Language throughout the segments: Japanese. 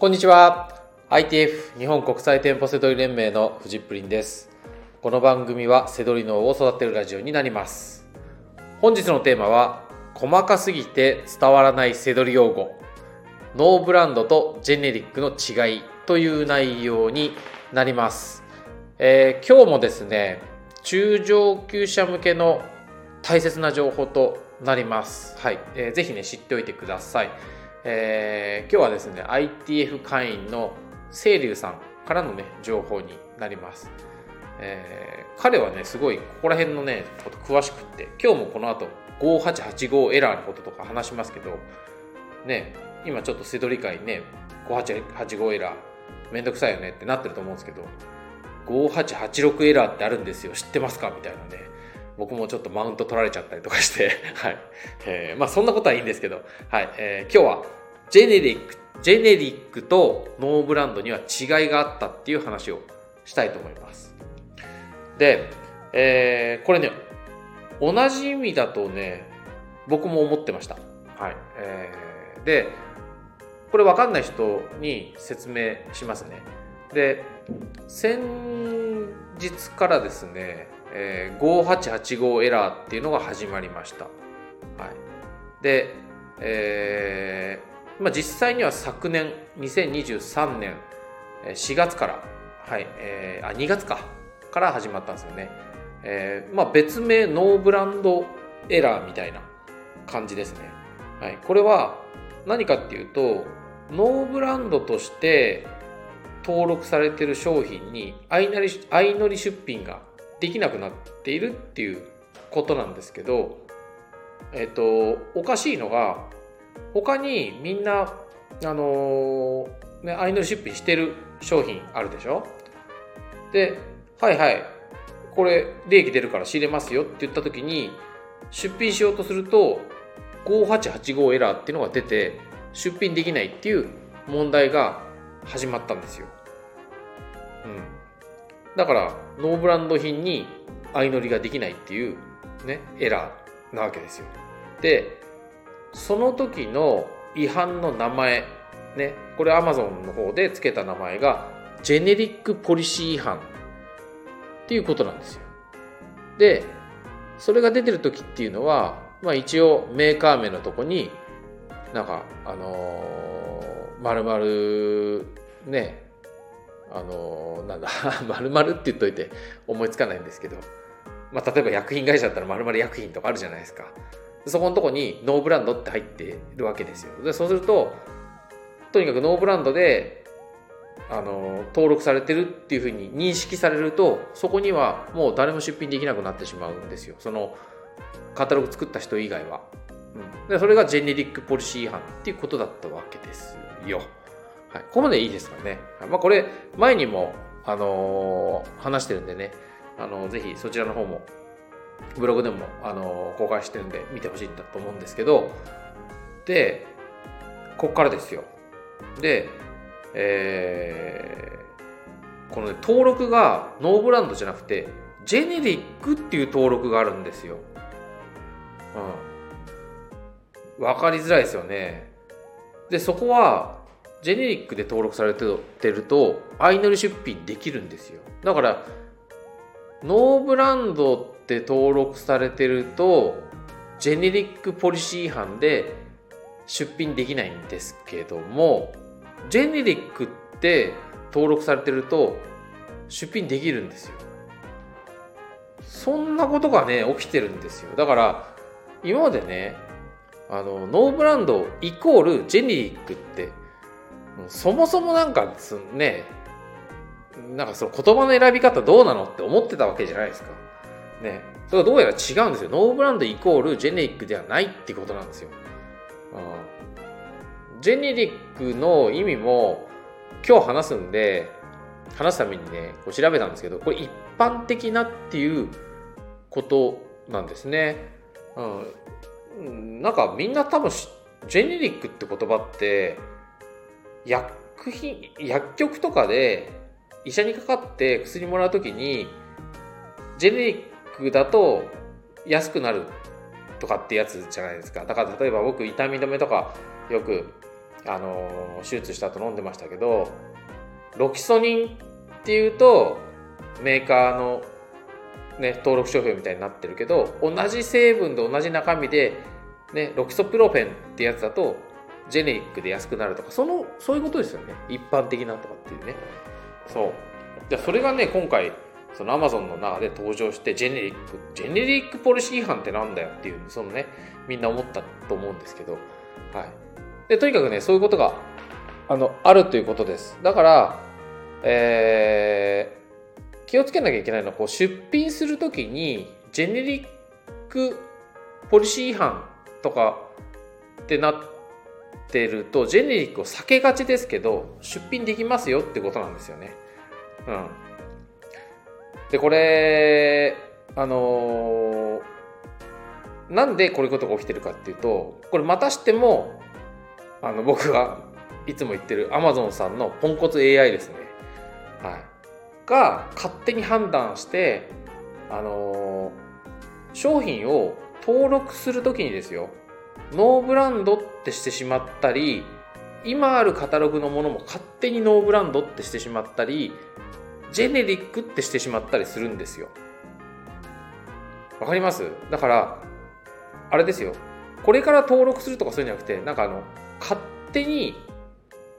こんにちは ITF 日本国際店舗セドリ連盟のフジップリンですこの番組はセドリ脳を育てるラジオになります本日のテーマは細かすぎて伝わらないセドリ用語ノーブランドとジェネリックの違いという内容になります、えー、今日もですね中上級者向けの大切な情報となります。はい。えー、ぜひね、知っておいてください。えー、今日はですね、ITF 会員の清流さんからのね、情報になります。えー、彼はね、すごいここら辺のね、こと詳しくって、今日もこの後5885エラーのこととか話しますけど、ね、今ちょっとセドリ会ね、5885エラー、めんどくさいよねってなってると思うんですけど、5886エラーってあるんですよ。知ってますか？みたいなね。僕もちょっとマウント取られちゃったりとかして はい。えー、まあそんなことはいいんですけど、はい。えー、今日は、ジェネリック、ジェネリックとノーブランドには違いがあったっていう話をしたいと思います。で、えー、これね、同じ意味だとね、僕も思ってました。はい。えー、で、これ分かんない人に説明しますね。で、先日からですね、えー、5885エラーっていうのが始まりました。はい、で、えーまあ、実際には昨年2023年4月から、はいえー、あ2月かから始まったんですよね。えーまあ、別名ノーブランドエラーみたいな感じですね。はい、これは何かっていうとノーブランドとして登録されてる商品に相乗り相乗り出品ができなくなっているっていうことなんですけど、えっ、と、おかしいのが、他にみんな、あのー、ね、相乗り出品してる商品あるでしょ？で、はいはい、これ利益出るから仕入れますよって言った時に、出品しようとすると、5885エラーっていうのが出て、出品できないっていう問題が始まったんですよ。うん。だからノーブランド品に相乗りができないっていうねエラーなわけですよ。でその時の違反の名前ねこれ Amazon の方で付けた名前がジェネリックポリシー違反っていうことなんですよ。でそれが出てる時っていうのは、まあ、一応メーカー名のとこになんかあのー、丸々ねあのなんだ 丸々って言っといて思いつかないんですけど、まあ、例えば薬品会社だったら丸々薬品とかあるじゃないですか。そこのとこにノーブランドって入ってるわけですよ。でそうするととにかくノーブランドであの登録されてるっていうふうに認識されるとそこにはもう誰も出品できなくなってしまうんですよ。そのカタログ作った人以外は、うん、でそれがジェネリックポリシー違反っていうことだったわけですよ。はい、ここまでいいですかね。まあ、これ、前にも、あのー、話してるんでね、あのー、ぜひそちらの方も、ブログでも、あのー、公開してるんで見てほしいんだと思うんですけど、で、ここからですよ。で、えー、このね、登録がノーブランドじゃなくて、ジェネリックっていう登録があるんですよ。うん。わかりづらいですよね。で、そこは、ジェネリックで登録されてると相乗り出品できるんですよ。だからノーブランドって登録されてるとジェネリックポリシー違反で出品できないんですけどもジェネリックって登録されてると出品できるんですよ。そんなことがね起きてるんですよ。だから今までねあのノーブランドイコールジェネリックってそもそもなんかねなんかその言葉の選び方どうなのって思ってたわけじゃないですか。ね。それがどうやら違うんですよ。ノーブランドイコールジェネリックではないってことなんですよ。うん、ジェネリックの意味も今日話すんで、話すためにね、こう調べたんですけど、これ一般的なっていうことなんですね。うん。なんかみんな多分ジェネリックって言葉って薬品薬局とかで医者にかかって薬もらう時にジェネリックだと安くなるとかってやつじゃないですか。だから例えば僕痛み止めとかよくあの手術した後飲んでましたけどロキソニンっていうとメーカーの、ね、登録商標みたいになってるけど同じ成分で同じ中身で、ね、ロキソプロフェンってやつだとジェネリックで安くなるとかそのそういうことですよね。一般的なとかっていうね。そう。じゃそれがね今回そのアマゾンの中で登場してジェネリックジェネリックポリシー違反ってなんだよっていうそのねみんな思ったと思うんですけど。はい。でとにかくねそういうことがあのあるということです。だからえー、気をつけなきゃいけないのはこう出品するときにジェネリックポリシー違反とかってなっててるとジェネリックを避けがちですけど出品できますよってことなんですよね。うん、でこれあのー、なんでこういうことが起きてるかっていうとこれまたしてもあの僕がいつも言ってるアマゾンさんのポンコツ AI ですね。はい、が勝手に判断してあのー、商品を登録するときにですよノーブランドってしてしまったり今あるカタログのものも勝手にノーブランドってしてしまったりジェネリックってしてしまったりするんですよ。わかります？だからあれですよ。これから登録するとかそういうんじゃなくてなんかあの勝手に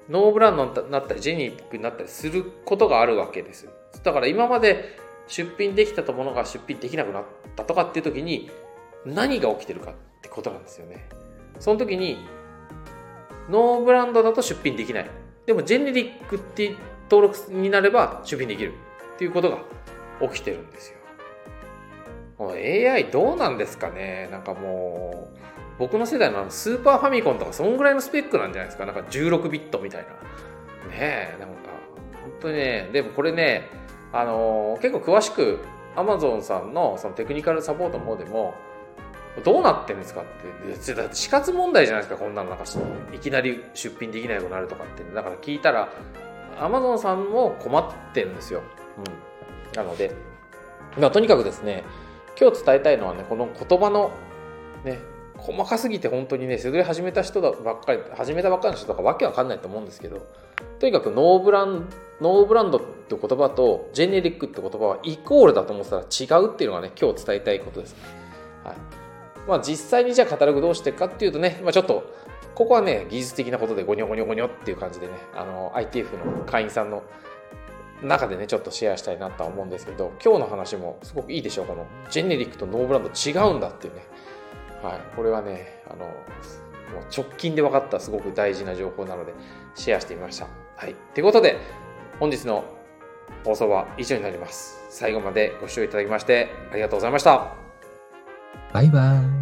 ノーブランドになったりジェネリックになったりすることがあるわけです。だから今まで出品できたものが出品できなくなったとかっていう時に何が起きてるかってことなんですよね。その時にノーブランドだと出品できない。でもジェネリックって登録になれば出品できる。っていうことが起きてるんですよ。AI どうなんですかね。なんかもう僕の世代のスーパーファミコンとかそんぐらいのスペックなんじゃないですか。なんか16ビットみたいな。ねえなんか本当にね。でもこれねあのー、結構詳しく Amazon さんのそのテクニカルサポートの方でもどうなってんですかって。だって死活問題じゃないですかこんなのなんかいきなり出品できないくなるとかってだから聞いたらアマゾンさんも困ってるんですよ、うん、なので、まあ、とにかくですね今日伝えたいのはねこの言葉のね細かすぎて本当にねせどり始めた人だばっかり始めたばっかりの人とかわけわかんないと思うんですけどとにかくノーブランノーブランドって言葉とジェネリックって言葉はイコールだと思ってたら違うっていうのがね今日伝えたいことです、はいまあ、実際にじゃあカタログどうしていくかっていうとね、まあ、ちょっとここはね技術的なことでゴニョゴニョゴニョっていう感じでねあの ITF の会員さんの中でねちょっとシェアしたいなとは思うんですけど今日の話もすごくいいでしょうこのジェネリックとノーブランド違うんだっていうねはい、これはねあのもう直近で分かったすごく大事な情報なのでシェアしてみました。はい、ということで本日の放送は以上になります。最後までご視聴いただきましてありがとうございました。バイバイ。